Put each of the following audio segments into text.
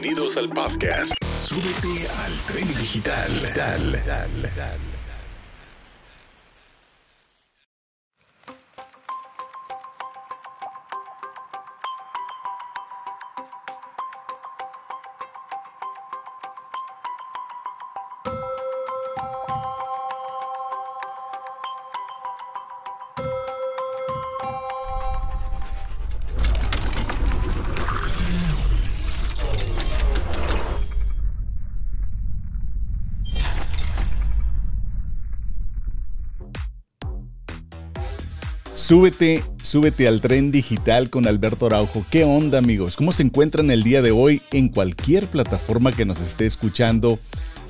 Bienvenidos al podcast. Súbete al tren digital. Dale, dale, dale. Súbete, súbete al tren digital con Alberto Araujo. ¿Qué onda amigos? ¿Cómo se encuentran el día de hoy en cualquier plataforma que nos esté escuchando?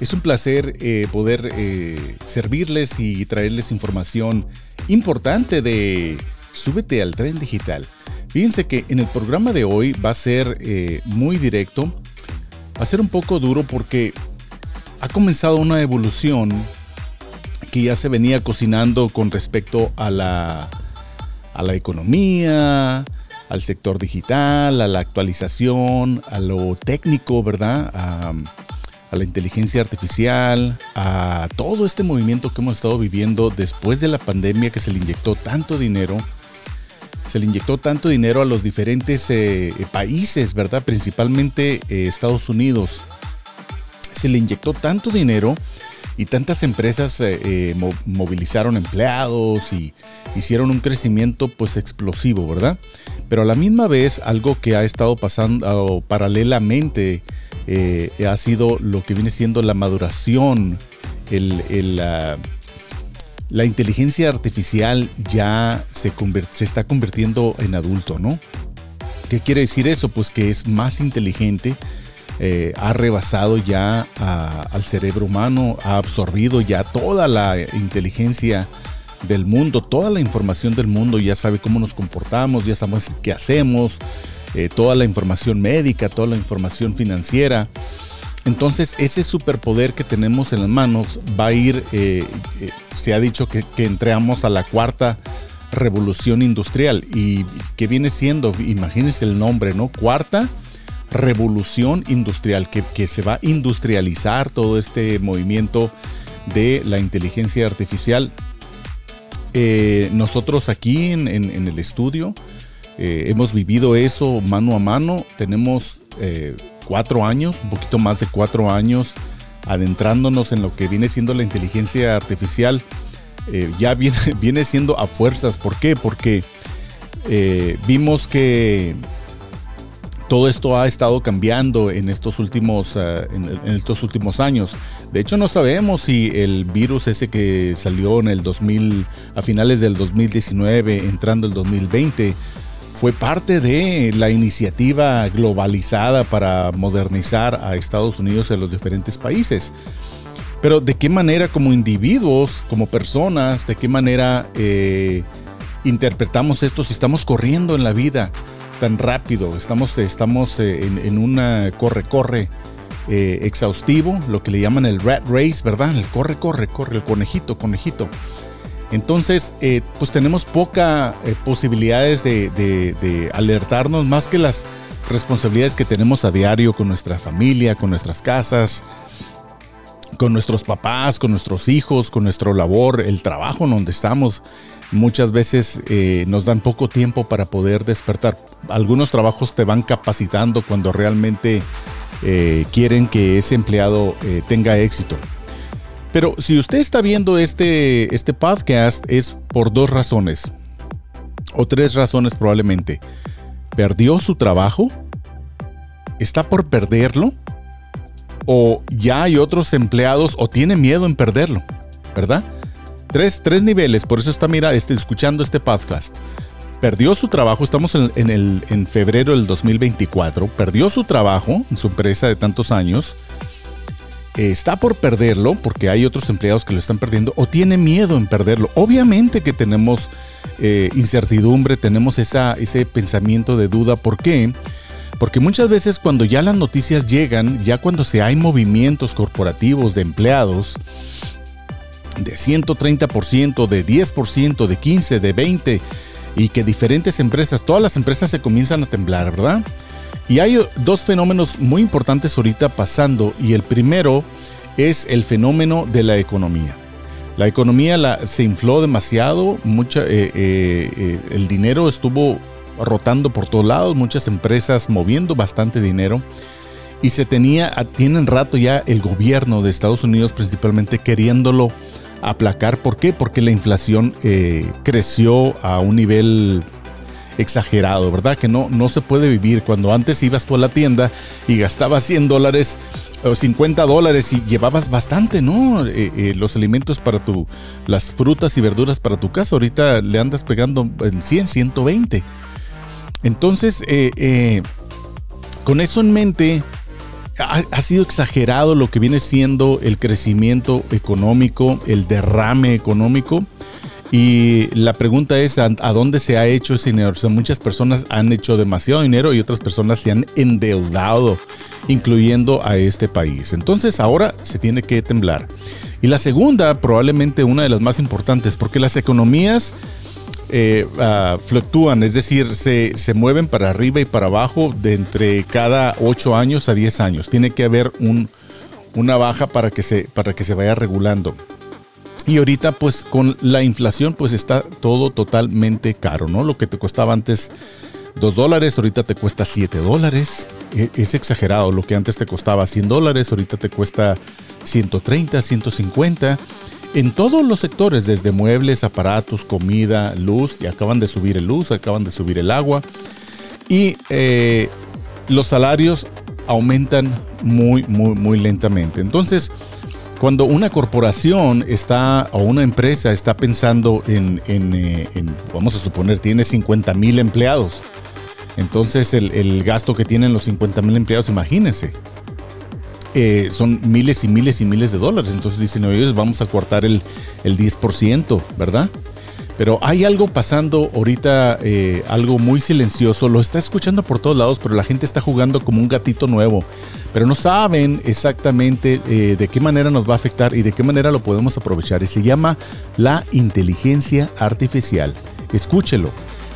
Es un placer eh, poder eh, servirles y traerles información importante de Súbete al tren digital. Fíjense que en el programa de hoy va a ser eh, muy directo, va a ser un poco duro porque ha comenzado una evolución que ya se venía cocinando con respecto a la a la economía, al sector digital, a la actualización, a lo técnico, ¿verdad? A, la inteligencia artificial, a todo este movimiento que hemos estado viviendo después de la pandemia que se le inyectó tanto dinero. Se le inyectó tanto dinero a los diferentes eh, países, ¿verdad? Principalmente eh, Estados Unidos. Se le inyectó tanto dinero y tantas empresas eh, movilizaron empleados y hicieron un crecimiento pues explosivo, ¿verdad? Pero a la misma vez algo que ha estado pasando paralelamente eh, ha sido lo que viene siendo la maduración, la, inteligencia artificial ya se está convirtiendo en adulto, ¿no? ¿Qué quiere decir eso? Pues que es más inteligente, eh, ha rebasado ya al cerebro humano, ha absorbido ya toda la inteligencia del mundo, toda la información del mundo, ya sabe cómo nos comportamos, ya sabemos qué hacemos, eh, toda la información médica, toda la información financiera. Entonces ese superpoder que tenemos en las manos va a ir, eh, se ha dicho que, que entramos a la cuarta revolución industrial y que viene siendo, imagínense el nombre, ¿no? Cuarta revolución industrial, que, que se va a industrializar todo este movimiento de la inteligencia artificial eh, nosotros aquí en, el estudio eh, hemos vivido eso mano a mano. Tenemos eh, cuatro años, un poquito más de cuatro años, adentrándonos en lo que viene siendo la inteligencia artificial. ya viene, viene siendo a fuerzas. ¿Por qué? Porque vimos que todo esto ha estado cambiando en estos últimos, eh, en, estos últimos años. De hecho, no sabemos si el virus ese que salió en el 2000, a finales del 2019, entrando el 2020, fue parte de la iniciativa globalizada para modernizar a Estados Unidos en los diferentes países. Pero de qué manera como individuos, como personas, de qué manera eh, interpretamos esto si estamos corriendo en la vida tan rápido, estamos, estamos eh, en, una corre-corre eh, exhaustivo, lo que le llaman el rat race, ¿verdad? El corre, corre, el conejito, conejito. Entonces, eh, pues tenemos poca posibilidades de, de, alertarnos más que las responsabilidades que tenemos a diario con nuestra familia, con nuestras casas, con nuestros papás, con nuestros hijos, con nuestro labor, el trabajo en donde estamos muchas veces eh, nos dan poco tiempo para poder despertar. Algunos trabajos te van capacitando cuando realmente eh, quieren que ese empleado eh, tenga éxito. Pero si usted está viendo este, este podcast es por dos razones, o tres razones probablemente. Perdió su trabajo, está por perderlo, o ya hay otros empleados o tiene miedo en perderlo, ¿verdad? Tres, tres niveles, por eso está mira, este, escuchando este podcast. Perdió su trabajo, estamos en, el, en febrero del 2024, perdió su trabajo en su empresa de tantos años, está por perderlo porque hay otros empleados que lo están perdiendo o tiene miedo en perderlo. Obviamente que tenemos eh, incertidumbre, tenemos esa, ese pensamiento de duda. ¿Por qué? Porque muchas veces cuando ya las noticias llegan, ya cuando se hay movimientos corporativos de empleados, de 130%, de 10%, de 15%, de 20%, y que diferentes empresas, todas las empresas se comienzan a temblar, ¿verdad? Y hay dos fenómenos muy importantes ahorita pasando y el primero es el fenómeno de la economía. La economía se infló demasiado, mucha, eh, eh, eh, el dinero estuvo rotando por todos lados, muchas empresas moviendo bastante dinero y se tenía, tienen rato ya el gobierno de Estados Unidos principalmente queriéndolo aplacar. ¿Por qué? Porque la inflación creció a un nivel exagerado, ¿verdad? Que no, no se puede vivir. Cuando antes ibas a la tienda y gastabas 100 dólares o 50 dólares y llevabas bastante, ¿no? Eh, eh, los alimentos para tu, las frutas y verduras para tu casa. Ahorita le andas pegando en 100, 120. Entonces, eh, con eso en mente, ha, sido exagerado lo que viene siendo el crecimiento económico, el derrame económico. Y la pregunta es, ¿a, dónde se ha hecho ese dinero? Muchas personas han hecho demasiado dinero y otras personas se han endeudado, incluyendo a este país. Entonces ahora se tiene que temblar. Y la segunda, probablemente una de las más importantes, porque las economías eh, ah, fluctúan, es decir, se, se, mueven para arriba y para abajo de entre cada 8 años a 10 años. Tiene que haber un, una baja para que, se, para que se vaya regulando. Y ahorita pues con la inflación pues está todo totalmente caro, ¿no? Lo que te costaba antes 2 dólares, ahorita te cuesta 7 dólares. E, es exagerado, lo que antes te costaba 100 dólares, ahorita te cuesta 130, 150. En todos los sectores, desde muebles, aparatos, comida, luz, y acaban de subir el luz, acaban de subir el agua. Y eh, los salarios aumentan muy, muy, muy lentamente. Entonces, cuando una corporación está o una empresa está pensando en, eh, vamos a suponer, tiene 50 mil empleados, entonces el, gasto que tienen los 50 mil empleados, imagínense, eh, son miles y miles y miles de dólares. Entonces dicen, oye, vamos a cortar el, el 10%, ¿verdad? Pero hay algo pasando ahorita, eh, algo muy silencioso. Lo está escuchando por todos lados, pero la gente está jugando como un gatito nuevo. Pero no saben exactamente eh, de qué manera nos va a afectar y de qué manera lo podemos aprovechar. Y se llama la inteligencia artificial. Escúchelo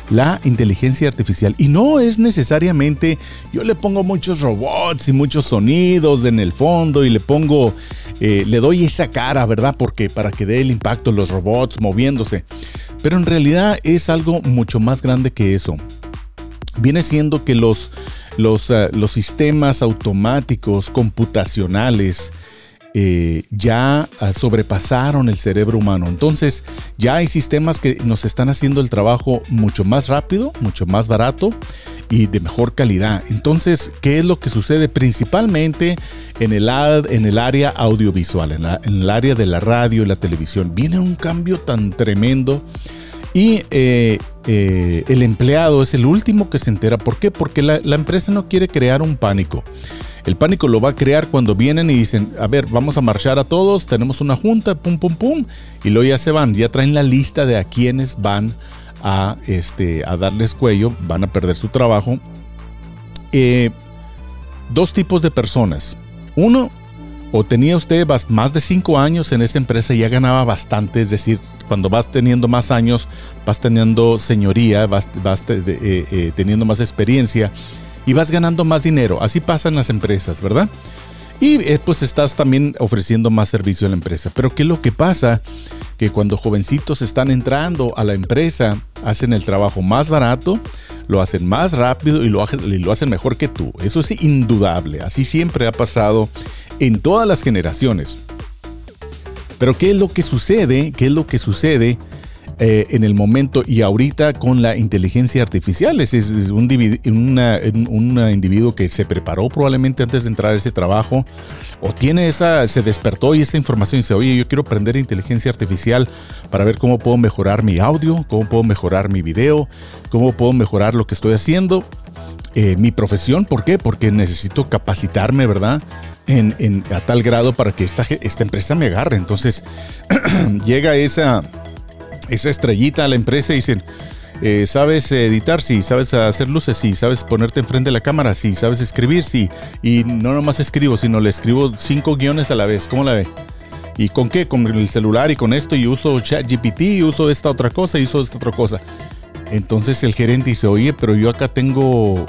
la inteligencia artificial. Y no es necesariamente, yo le pongo muchos robots y muchos sonidos en el fondo y le pongo, eh, le doy esa cara, ¿verdad? Porque para que dé el impacto los robots moviéndose. Pero en realidad es algo mucho más grande que eso. Viene siendo que los, los, eh, los sistemas automáticos computacionales eh, ya ah, sobrepasaron el cerebro humano. Entonces ya hay sistemas que nos están haciendo el trabajo mucho más rápido, mucho más barato y de mejor calidad. Entonces, ¿qué es lo que sucede principalmente en el, área audiovisual, en, el área de la radio y la televisión? Viene un cambio tan tremendo y eh, eh, el empleado es el último que se entera. ¿Por qué? Porque la empresa no quiere crear un pánico. El pánico lo va a crear cuando vienen y dicen, a ver, vamos a marchar a todos, tenemos una junta, pum, pum, pum, y luego ya se van, ya traen la lista de a quienes van a, este, a darles cuello, van a perder su trabajo. Eh, dos tipos de personas. Uno, o tenía usted más de cinco años en esa empresa y ya ganaba bastante, es decir, cuando vas teniendo más años, vas teniendo señoría, vas, eh, eh, teniendo más experiencia y vas ganando más dinero. Así pasan las empresas, ¿verdad? Y pues estás también ofreciendo más servicio a la empresa. Pero ¿qué es lo que pasa? Que cuando jovencitos están entrando a la empresa, hacen el trabajo más barato, lo hacen más rápido y lo, y lo hacen mejor que tú. Eso es indudable. Así siempre ha pasado en todas las generaciones. Pero ¿qué es lo que sucede? ¿Qué es lo que sucede eh, en el momento y ahorita con la inteligencia artificial? Es, un, individuo que se preparó probablemente antes de entrar a ese trabajo o tiene esa, se despertó y esa información dice, oye, yo quiero aprender inteligencia artificial para ver cómo puedo mejorar mi audio, cómo puedo mejorar mi video, cómo puedo mejorar lo que estoy haciendo. Eh, mi profesión, ¿por qué? Porque necesito capacitarme, ¿verdad? en, a tal grado para que esta, esta empresa me agarre. Entonces llega esa, esa estrellita a la empresa y dicen, eh, ¿sabes editar? Sí. ¿Sabes hacer luces? Sí. ¿Sabes ponerte enfrente de la cámara? Sí. ¿Sabes escribir? Sí. Y no nomás escribo, sino le escribo cinco guiones a la vez. ¿Cómo la ve? ¿Y con qué? Con el celular y con esto y uso ChatGPT y uso esta otra cosa y uso esta otra cosa. Entonces el gerente dice, oye, pero yo acá tengo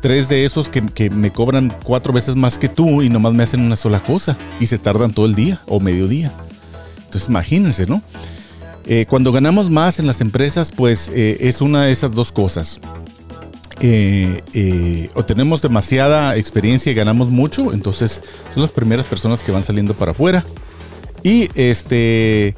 tres de esos que, me cobran cuatro veces más que tú y nomás me hacen una sola cosa y se tardan todo el día o mediodía. Entonces imagínense, ¿no? Eh, cuando ganamos más en las empresas, pues eh, es una de esas dos cosas. Eh, o tenemos demasiada experiencia y ganamos mucho, entonces son las primeras personas que van saliendo para afuera. Y este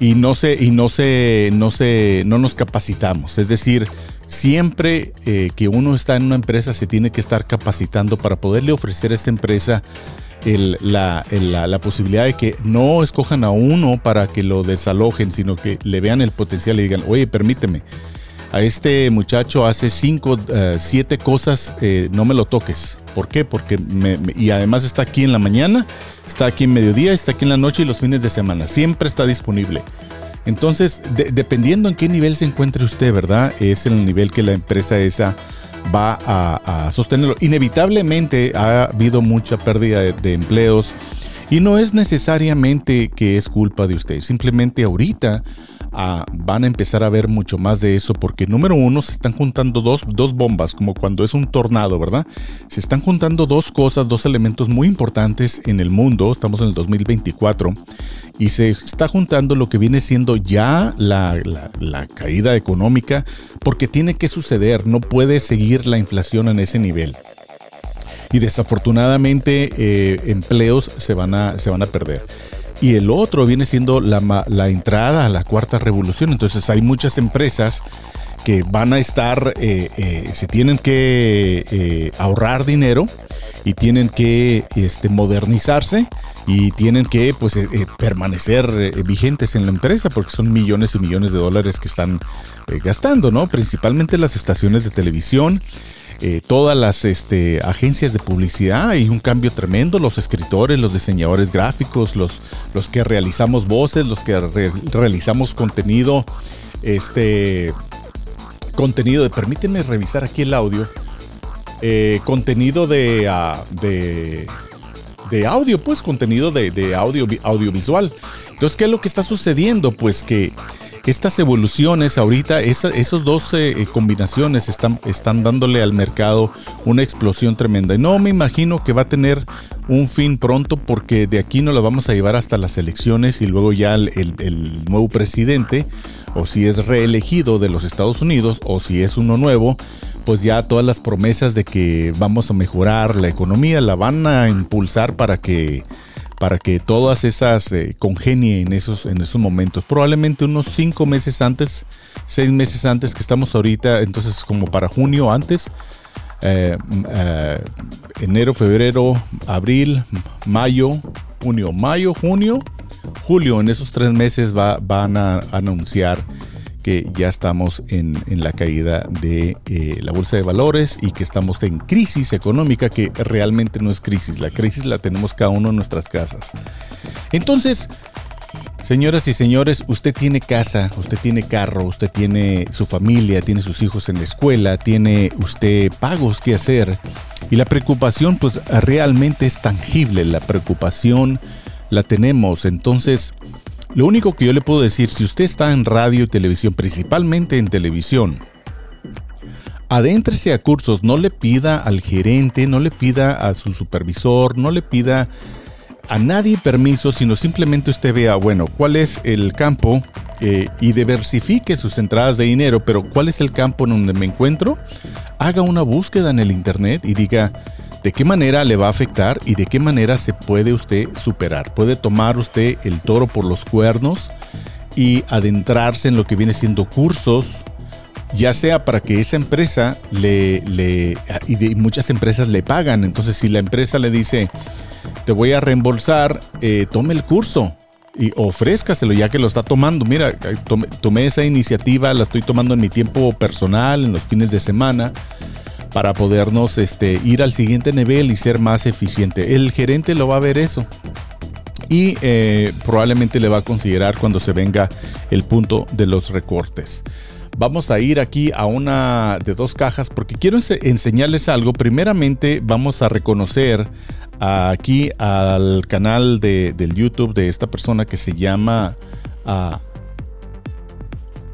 y no se y no se no se no nos capacitamos, es decir, siempre que uno está en una empresa se tiene que estar capacitando para poderle ofrecer a esa empresa la, la, posibilidad de que no escojan a uno para que lo desalojen, sino que le vean el potencial y digan, oye, permíteme, a este muchacho hace cinco, uh, siete cosas, eh, no me lo toques. ¿Por qué? Porque y además está aquí en la mañana, está aquí en mediodía, está aquí en la noche y los fines de semana. Siempre está disponible. Entonces, dependiendo en qué nivel se encuentre usted, ¿verdad? Es el nivel que la empresa esa va a, sostenerlo. Inevitablemente ha habido mucha pérdida de, empleos y no es necesariamente que es culpa de usted, simplemente ahorita ah, van a empezar a ver mucho más de eso porque número uno se están juntando dos, dos bombas, como cuando es un tornado, ¿verdad? Se están juntando dos cosas, dos elementos muy importantes en el mundo, estamos en el 2024 y se está juntando lo que viene siendo ya la, caída económica porque tiene que suceder, no puede seguir la inflación en ese nivel. Y desafortunadamente eh, empleos se van, a, se van a perder. Y el otro viene siendo la, la entrada a la cuarta revolución. Entonces hay muchas empresas que van a estar, eh, eh, se tienen que ahorrar dinero y tienen que este, modernizarse y tienen que pues, eh, eh, permanecer eh, vigentes en la empresa porque son millones y millones de dólares que están gastando, ¿no? Principalmente las estaciones de televisión. Todas las este, agencias de publicidad hay un cambio tremendo, los escritores, los diseñadores gráficos, los, los que realizamos voces, los que realizamos contenido, este contenido de, revisar aquí el audio, contenido de, ah, de de audio, pues contenido de, audio, audiovisual. Entonces, ¿qué es lo que está sucediendo? Pues que estas evoluciones ahorita, esas esos dos eh, combinaciones están, están dándole al mercado una explosión tremenda. Y no me imagino que va a tener un fin pronto porque de aquí nos la vamos a llevar hasta las elecciones y luego ya el, el nuevo presidente, o si es reelegido de los Estados Unidos, o si es uno nuevo, pues ya todas las promesas de que vamos a mejorar la economía la van a impulsar para que para que todas esas eh, congenien en esos, en esos momentos. Probablemente unos cinco meses antes, seis meses antes que estamos ahorita, entonces como para junio antes, eh, eh, enero, febrero, abril, mayo, junio, mayo, junio, julio, en esos tres meses va, van a anunciar que ya estamos en, la caída de eh, la bolsa de valores y que estamos en crisis económica que realmente no es crisis, la crisis la tenemos cada uno en nuestras casas. Entonces, señoras y señores, usted tiene casa, usted tiene carro, usted tiene su familia, tiene sus hijos en la escuela, tiene usted pagos que hacer. Y la preocupación pues realmente es tangible, la preocupación la tenemos, entonces lo único que yo le puedo decir, si usted está en radio y televisión, principalmente en televisión, adéntrese a cursos, no le pida al gerente, no le pida a su supervisor, no le pida a nadie permiso, sino simplemente usted vea, bueno, cuál es el campo eh, y diversifique sus entradas de dinero, pero cuál es el campo en donde me encuentro, haga una búsqueda en el Internet y diga, de qué manera le va a afectar y de qué manera se puede usted superar. Puede tomar usted el toro por los cuernos y adentrarse en lo que viene siendo cursos, ya sea para que esa empresa le, le y de muchas empresas le pagan. Entonces, si la empresa le dice, te voy a reembolsar, eh, tome el curso y ofrézcaselo ya que lo está tomando. Mira, tomé esa iniciativa, la estoy tomando en mi tiempo personal, en los fines de semana para podernos este, ir al siguiente nivel y ser más eficiente. El gerente lo va a ver eso y eh, probablemente le va a considerar cuando se venga el punto de los recortes. Vamos a ir aquí a una de dos cajas porque quiero enseñarles algo. Primeramente vamos a reconocer aquí al canal de, del YouTube de esta persona que se llama uh,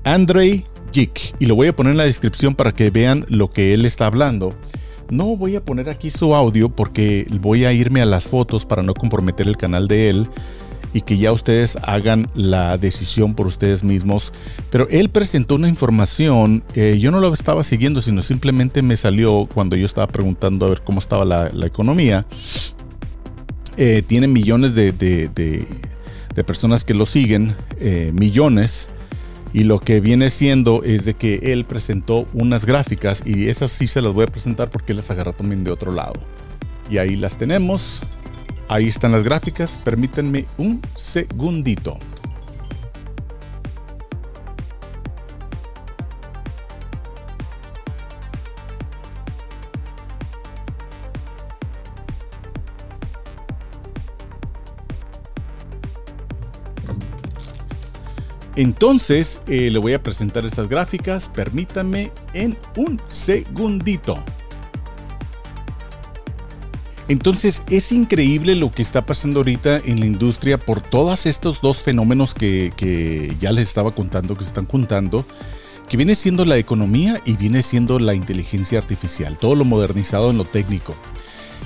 Andrei y lo voy a poner en la descripción para que vean lo que él está hablando. No voy a poner aquí su audio porque voy a irme a las fotos para no comprometer el canal de él y que ya ustedes hagan la decisión por ustedes mismos. Pero él presentó una información, eh, yo no lo estaba siguiendo, sino simplemente me salió cuando yo estaba preguntando a ver cómo estaba la, economía. Eh, tiene millones de, personas que lo siguen, eh, millones. Y lo que viene siendo es de que él presentó unas gráficas y esas sí se las voy a presentar porque las agarra también de otro lado. Y ahí las tenemos. Ahí están las gráficas, permítanme un segundito. Entonces, eh, le voy a presentar esas gráficas. Permítanme en un segundito. Entonces es increíble lo que está pasando ahorita en la industria por todos estos dos fenómenos que, ya les estaba contando, que se están juntando, que viene siendo la economía y viene siendo la inteligencia artificial, todo lo modernizado en lo técnico.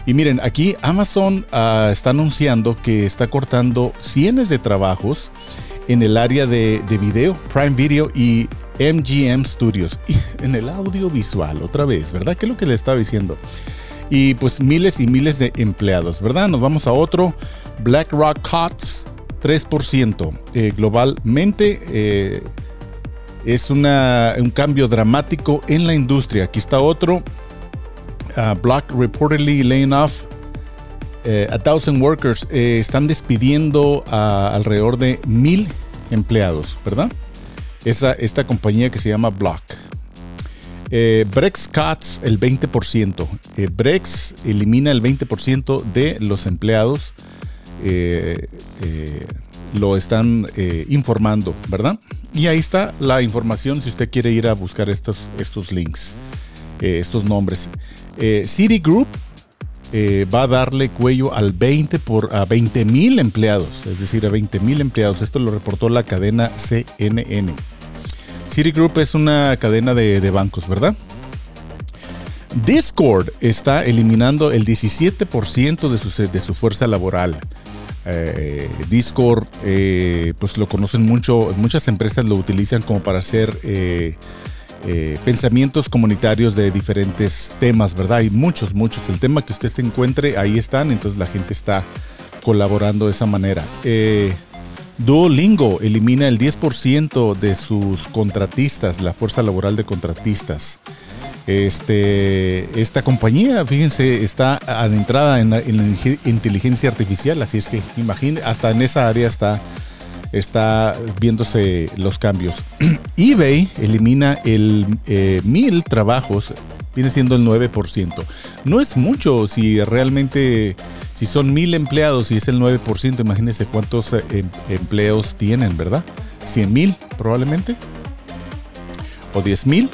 Y miren, aquí Amazon ah, está anunciando que está cortando cientos de trabajos en el área de, de, video, Prime Video y MGM Studios. Y en el audiovisual, otra vez, ¿verdad? ¿Qué es lo que le estaba diciendo? y pues miles y miles de empleados, ¿verdad? Nos vamos a otro, BlackRock Cuts 3%. Eh, globalmente eh, es un cambio dramático en la industria. Aquí está otro, uh, Black reportedly laying off eh, a thousand workers. están despidiendo a alrededor de mil empleados, ¿verdad? Esa, esta compañía que se llama Block. Eh, Brex cuts el 20%. Eh, Brex elimina el 20% de los empleados. Eh, lo están informando, ¿verdad? Y ahí está la información si usted quiere ir a buscar estos, estos links, estos nombres. Citigroup va a darle cuello al 20 por, a 20 mil empleados, es decir, a 20 mil empleados. Esto lo reportó la cadena CNN. Citigroup es una cadena de, bancos, ¿verdad? Discord está eliminando el 17% de su, de su fuerza laboral. Eh, Discord, eh, pues lo conocen mucho, muchas empresas lo utilizan como para hacer eh, pensamientos comunitarios de diferentes temas, ¿verdad? Hay muchos, muchos. El tema que usted se encuentre, ahí están, entonces la gente está colaborando de esa manera. Duolingo elimina el 10% de sus contratistas, la fuerza laboral de contratistas. Este, esta compañía, fíjense, está adentrada en la, inteligencia artificial, así es que imagínense, hasta en esa área está, está viéndose los cambios. eBay elimina el eh, mil trabajos, viene siendo el 9%. No es mucho si realmente si son mil empleados y es el 9%, imagínense cuántos eh, em, empleos tienen, ¿verdad? 100 mil probablemente. O 10 mil.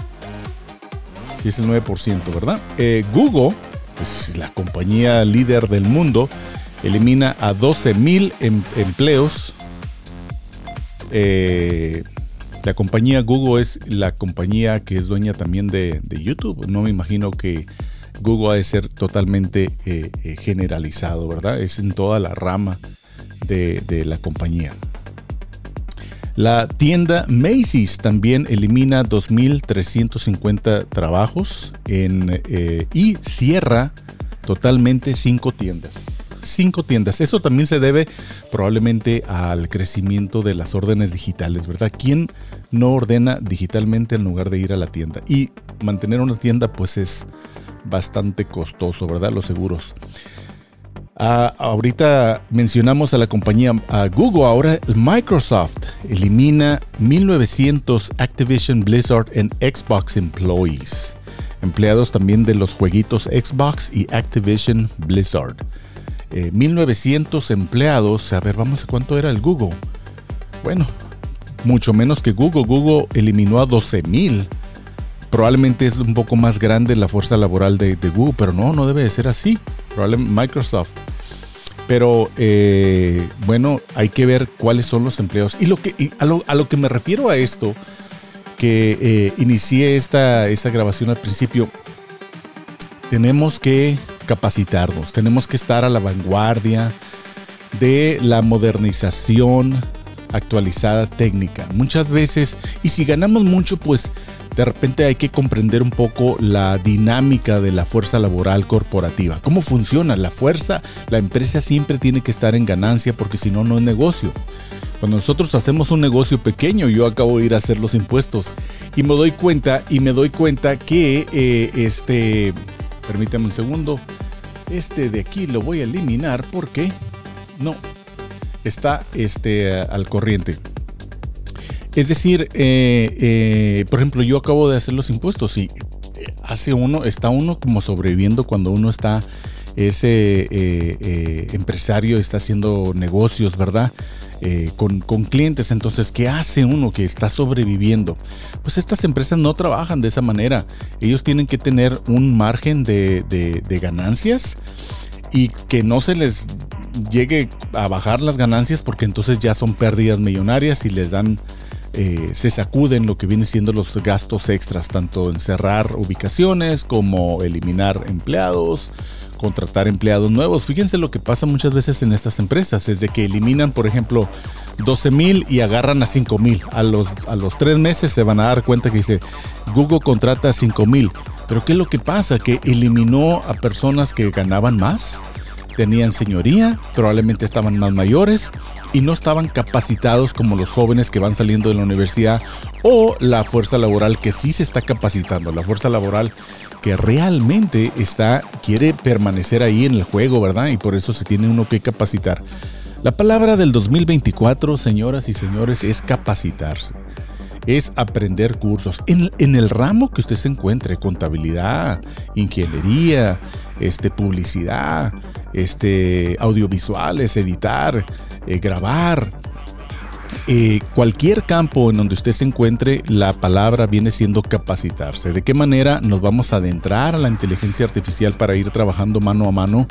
Si es el 9%, ¿verdad? Eh, Google, pues la compañía líder del mundo, elimina a 12 mil em, empleos. Eh, la compañía Google es la compañía que es dueña también de, YouTube. No me imagino que Google ha de ser totalmente eh, eh, generalizado, ¿verdad? Es en toda la rama de, la compañía. La tienda Macy's también elimina 2.350 trabajos y cierra totalmente cinco tiendas. Cinco tiendas. Eso también se debe probablemente al crecimiento de las órdenes digitales, ¿verdad? ¿Quién no ordena digitalmente en lugar de ir a la tienda? Y mantener una tienda pues es bastante costoso, ¿verdad? Los seguros. Ah, ahorita mencionamos a la compañía Google, ahora Microsoft elimina 1900 Activision Blizzard en Xbox employees, empleados también de los jueguitos Xbox y Activision Blizzard. 1900 eh, empleados, a ver, vamos a cuánto era el Google. Bueno, mucho menos que Google. Google eliminó a 12.000 probablemente es un poco más grande la fuerza laboral de, Google, pero no, no debe de ser así. Probablemente Microsoft. Pero eh, bueno, hay que ver cuáles son los empleos. Y, lo que, a, lo, que me refiero a esto, que eh, inicié esta, esta grabación al principio, tenemos que capacitarnos, tenemos que estar a la vanguardia de la modernización actualizada técnica. Muchas veces, y si ganamos mucho, pues de repente hay que comprender un poco la dinámica de la fuerza laboral corporativa. ¿Cómo funciona? La fuerza, la empresa siempre tiene que estar en ganancia porque si no, no es negocio. Cuando nosotros hacemos un negocio pequeño, yo acabo de ir a hacer los impuestos y me doy cuenta y me doy cuenta que eh, este, permítame un segundo, este de aquí lo voy a eliminar porque no está este al corriente. Es decir, eh, eh, por ejemplo, yo acabo de hacer los impuestos y hace uno, está uno como sobreviviendo cuando uno está ese empresario está haciendo negocios, ¿verdad? Eh, con, clientes. Entonces, ¿qué hace uno que está sobreviviendo? Pues estas empresas no trabajan de esa manera. Ellos tienen que tener un margen de, ganancias y que no se les llegue a bajar las ganancias porque entonces ya son pérdidas millonarias y les dan, eh, se sacuden lo que viene siendo los gastos extras, tanto en cerrar ubicaciones como eliminar empleados contratar empleados nuevos. Fíjense lo que pasa muchas veces en estas empresas, es de que eliminan, por ejemplo, 12 mil y agarran a 5 mil. A los, a los tres meses se van a dar cuenta que dice, Google contrata a 5 mil. Pero ¿qué es lo que pasa? Que eliminó a personas que ganaban más, tenían señoría, probablemente estaban más mayores y no estaban capacitados como los jóvenes que van saliendo de la universidad o la fuerza laboral que sí se está capacitando. La fuerza laboral que realmente está, quiere permanecer ahí en el juego, ¿verdad? Y por eso se tiene uno que capacitar. La palabra del 2024, señoras y señores, es capacitarse. Es aprender cursos en, en el ramo que usted se encuentre, contabilidad, ingeniería, este, publicidad, este, audiovisuales, editar, eh, grabar, eh, cualquier campo en donde usted se encuentre, la palabra viene siendo capacitarse. ¿De qué manera nos vamos a adentrar a la inteligencia artificial para ir trabajando mano a mano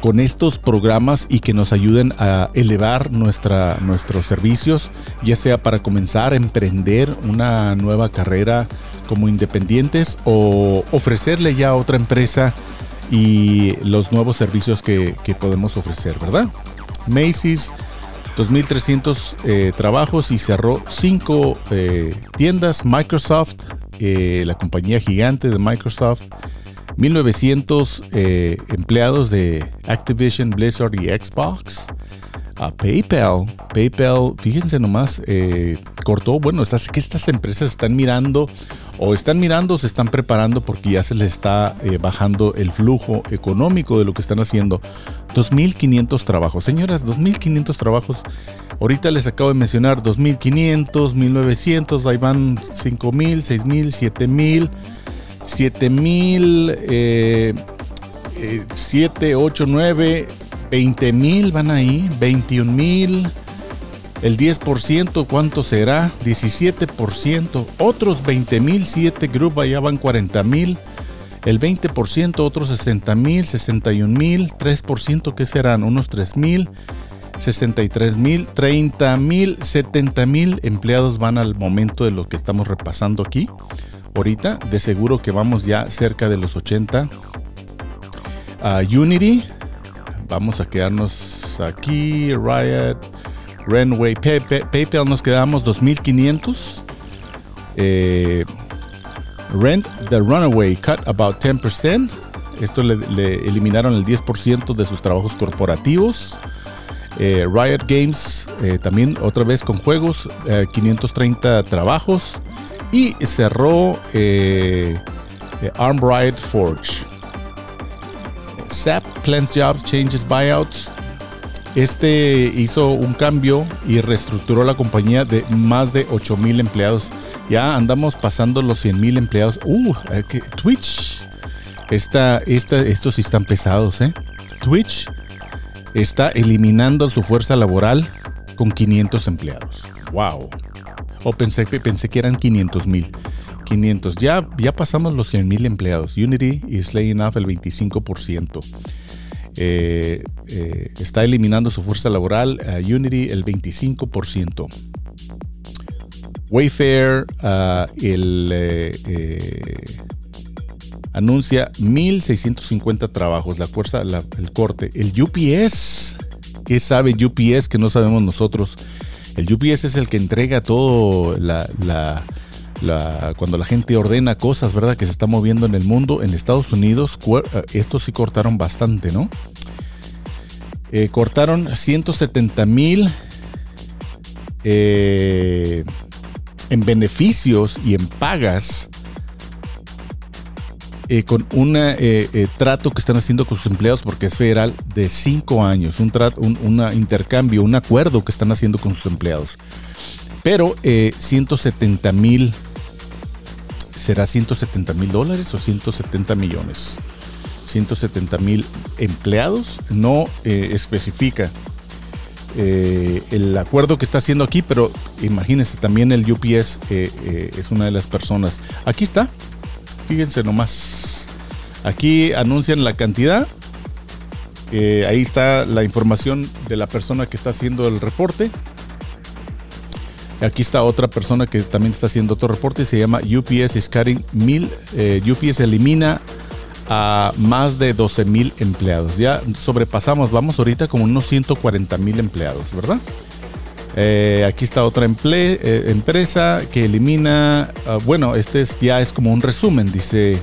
con estos programas y que nos ayuden a elevar nuestra, nuestros servicios, ya sea para comenzar a emprender una nueva carrera como independientes o ofrecerle ya a otra empresa y los nuevos servicios que, que podemos ofrecer, ¿verdad? Macy's 2.300 eh, trabajos y cerró 5 eh, tiendas. Microsoft, eh, la compañía gigante de Microsoft, 1.900 empleados de Activision, Blizzard y Xbox. A PayPal, PayPal, fíjense nomás, cortó, bueno, estas, que estas empresas están mirando o están mirando se están preparando porque ya se les está bajando el flujo económico de lo que están haciendo. 2.500 trabajos. Señoras, 2.500 trabajos. Ahorita les acabo de mencionar 2.500, 1.900, ahí van 5.000, 6.000, 7.000, 7.000, 7, 8, 9, 20.000 van ahí, 21.000. El 10%, ¿cuánto será? 17%. Otros 20.000, 7 grupos, allá van 40.000 el 20%, otros 60 mil, 61 mil, 3%, ¿qué serán? Unos 3 mil, 63 mil, 30 mil, 70 mil empleados van al momento de lo que estamos repasando aquí. Ahorita, de seguro que vamos ya cerca de los 80. Unity, vamos a quedarnos aquí, Riot, Renway, PayPal, nos quedamos 2500. Eh, Rent the Runaway cut about 10%. Esto le, eliminaron el 10% de sus trabajos corporativos. Eh, Riot Games eh, también otra vez con juegos, 530 eh, trabajos. Y cerró Arm Riot Forge. SAP Plans Jobs Changes Buyouts. Este hizo un cambio y reestructuró la compañía de más de 8000 empleados ya andamos pasando los 100 mil empleados. Uh, eh, Twitch. Esta, esta, estos sí están pesados, ¿eh? Twitch está eliminando su fuerza laboral con 500 empleados. ¡Wow! O pensé, pensé que eran 500 mil. 500. Ya, ya pasamos los 100 mil empleados. Unity is laying off el 25%. Eh, eh, está eliminando su fuerza laboral. Unity el 25%. Wayfair, uh, el, eh, anuncia 1.650 trabajos, la fuerza, el corte. El UPS, ¿qué sabe UPS que no sabemos nosotros? El UPS es el que entrega todo la, cuando la gente ordena cosas, ¿verdad? Que se está moviendo en el mundo. En Estados Unidos, eh, estos sí cortaron bastante, ¿no? Eh, cortaron 170 mil eh, en beneficios y en pagas eh, con un trato que están haciendo con sus empleados porque es federal de cinco años, un, un intercambio, un acuerdo que están haciendo con sus empleados. Pero 170 mil, ¿será 170 mil dólares o 170 millones? 170 mil empleados, no especifica el acuerdo que está haciendo aquí, pero imagínense, también el UPS es una de las personas. Aquí está, Fíjense nomás. Aquí anuncian la cantidad. Eh, ahí está la información de la persona que está haciendo el reporte. Aquí está otra persona que también está haciendo otro reporte. Se llama UPS Scaring mil. Eh, UPS elimina a más de 12 mil empleados. Ya sobrepasamos, vamos ahorita como unos 140 mil empleados, ¿verdad? Eh, aquí está otra eh, empresa que elimina, ah, bueno, este ya es como un resumen, dice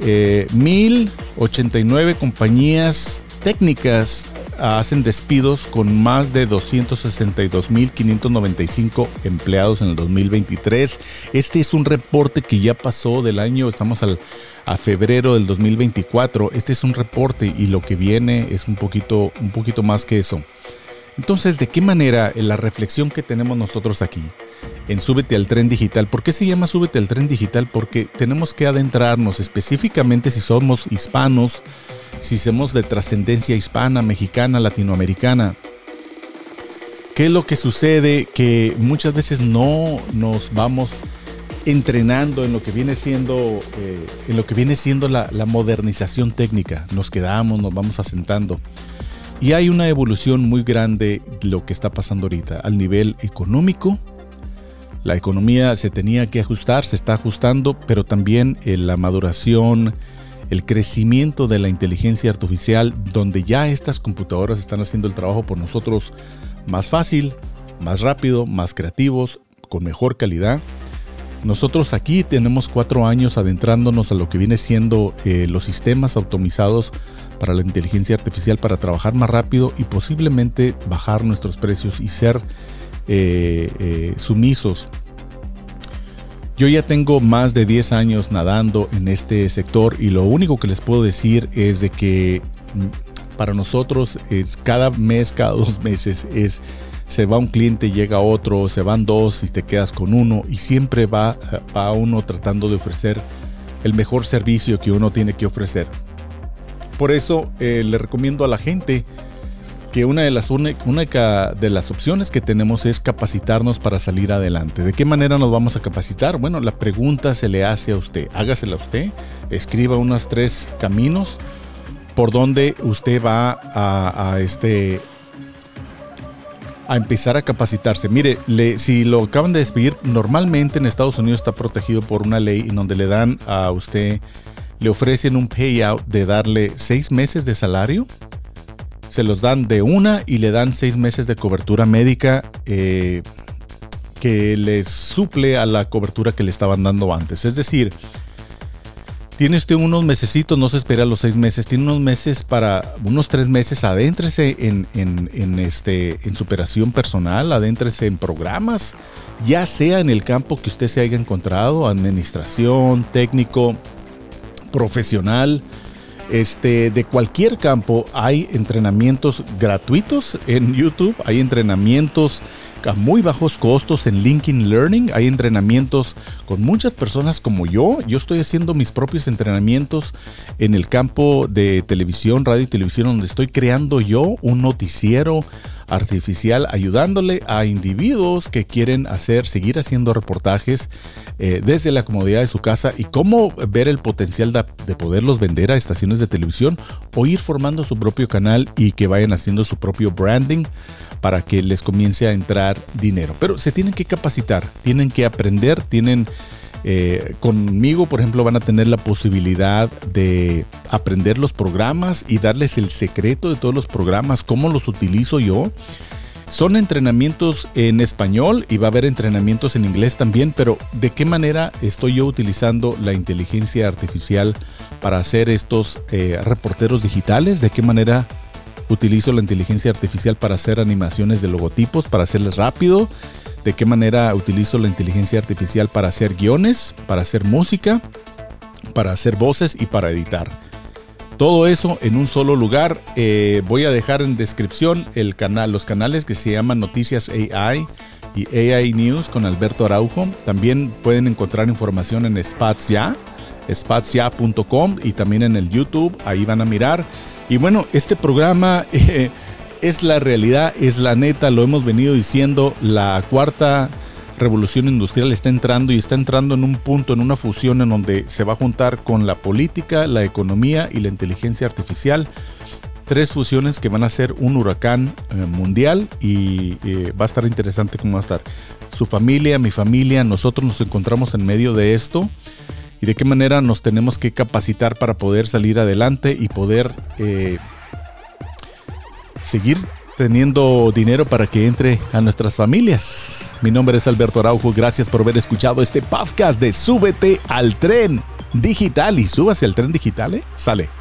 1089 eh, compañías técnicas hacen despidos con más de 262.595 empleados en el 2023. Este es un reporte que ya pasó del año, estamos al, a febrero del 2024. Este es un reporte y lo que viene es un poquito, un poquito más que eso. Entonces, ¿de qué manera la reflexión que tenemos nosotros aquí en Súbete al Tren Digital? ¿Por qué se llama Súbete al Tren Digital? Porque tenemos que adentrarnos específicamente si somos hispanos, si somos de trascendencia hispana, mexicana, latinoamericana. ¿Qué es lo que sucede? Que muchas veces no nos vamos entrenando en lo que viene siendo, eh, en lo que viene siendo la, la modernización técnica. Nos quedamos, nos vamos asentando. Y hay una evolución muy grande de lo que está pasando ahorita al nivel económico. La economía se tenía que ajustar, se está ajustando, pero también eh, la maduración, el crecimiento de la inteligencia artificial, donde ya estas computadoras están haciendo el trabajo por nosotros más fácil, más rápido, más creativos, con mejor calidad. Nosotros aquí tenemos cuatro años adentrándonos a lo que viene siendo eh, los sistemas automatizados para la inteligencia artificial para trabajar más rápido y posiblemente bajar nuestros precios y ser eh, eh, sumisos. Yo ya tengo más de 10 años nadando en este sector y lo único que les puedo decir es de que mm, para nosotros es cada mes, cada dos meses es se va un cliente, llega otro, se van dos y te quedas con uno y siempre va, va uno tratando de ofrecer el mejor servicio que uno tiene que ofrecer. Por eso eh, le recomiendo a la gente que una de las única de las opciones que tenemos es capacitarnos para salir adelante. ¿De qué manera nos vamos a capacitar? Bueno, la pregunta se le hace a usted. Hágasela a usted. Escriba unos tres caminos por donde usted va a, este a empezar a capacitarse. Mire, si lo acaban de despedir, normalmente en Estados Unidos está protegido por una ley en donde le dan a usted le ofrecen un payout de darle seis meses de salario. Se los dan de una y le dan seis meses de cobertura médica eh, que les suple a la cobertura que le estaban dando antes. Es decir, tiene usted unos mesecitos, no se espera los seis meses, tiene unos meses para, unos tres meses, adéntrese en, en, este, en superación personal, adéntrese en programas, ya sea en el campo que usted se haya encontrado, administración, técnico, profesional, este, de cualquier campo, hay entrenamientos gratuitos en YouTube, hay entrenamientos a muy bajos costos en LinkedIn Learning, hay entrenamientos con muchas personas como yo. Yo estoy haciendo mis propios entrenamientos en el campo de televisión, radio y televisión, donde estoy creando yo un noticiero artificial ayudándole a individuos que quieren hacer, seguir haciendo reportajes eh, desde la comodidad de su casa y cómo ver el potencial de, de, poderlos vender a estaciones de televisión o ir formando su propio canal y que vayan haciendo su propio branding para que les comience a entrar dinero. Pero se tienen que capacitar, tienen que aprender, tienen Eh, conmigo, por ejemplo, van a tener la posibilidad de aprender los programas y darles el secreto de todos los programas, cómo los utilizo yo. Son entrenamientos en español y va a haber entrenamientos en inglés también, pero ¿de qué manera estoy yo utilizando la inteligencia artificial para hacer estos eh, reporteros digitales? ¿De qué manera utilizo la inteligencia artificial para hacer animaciones de logotipos, para hacerles rápido? ¿De qué manera utilizo la inteligencia artificial para hacer guiones, para hacer música, para hacer voces y para editar? Todo eso en un solo lugar. Eh, voy a dejar en descripción el canal, los canales que se llaman Noticias AI y AI News con Alberto Araujo. También pueden encontrar información en Spatsya, spatsya.com y también en el YouTube. Ahí van a mirar. Y bueno, este programa eh, es la realidad, es la neta, lo hemos venido diciendo. La cuarta revolución industrial está entrando y está entrando en un punto, en una fusión en donde se va a juntar con la política, la economía y la inteligencia artificial. Tres fusiones que van a ser un huracán eh, mundial y eh, va a estar interesante cómo va a estar. Su familia, mi familia, nosotros nos encontramos en medio de esto y de qué manera nos tenemos que capacitar para poder salir adelante y poder eh, seguir teniendo dinero para que entre a nuestras familias. Mi nombre es Alberto Araujo, gracias por haber escuchado este podcast de Súbete al tren digital y súbase al tren digital, ¿eh? Sale.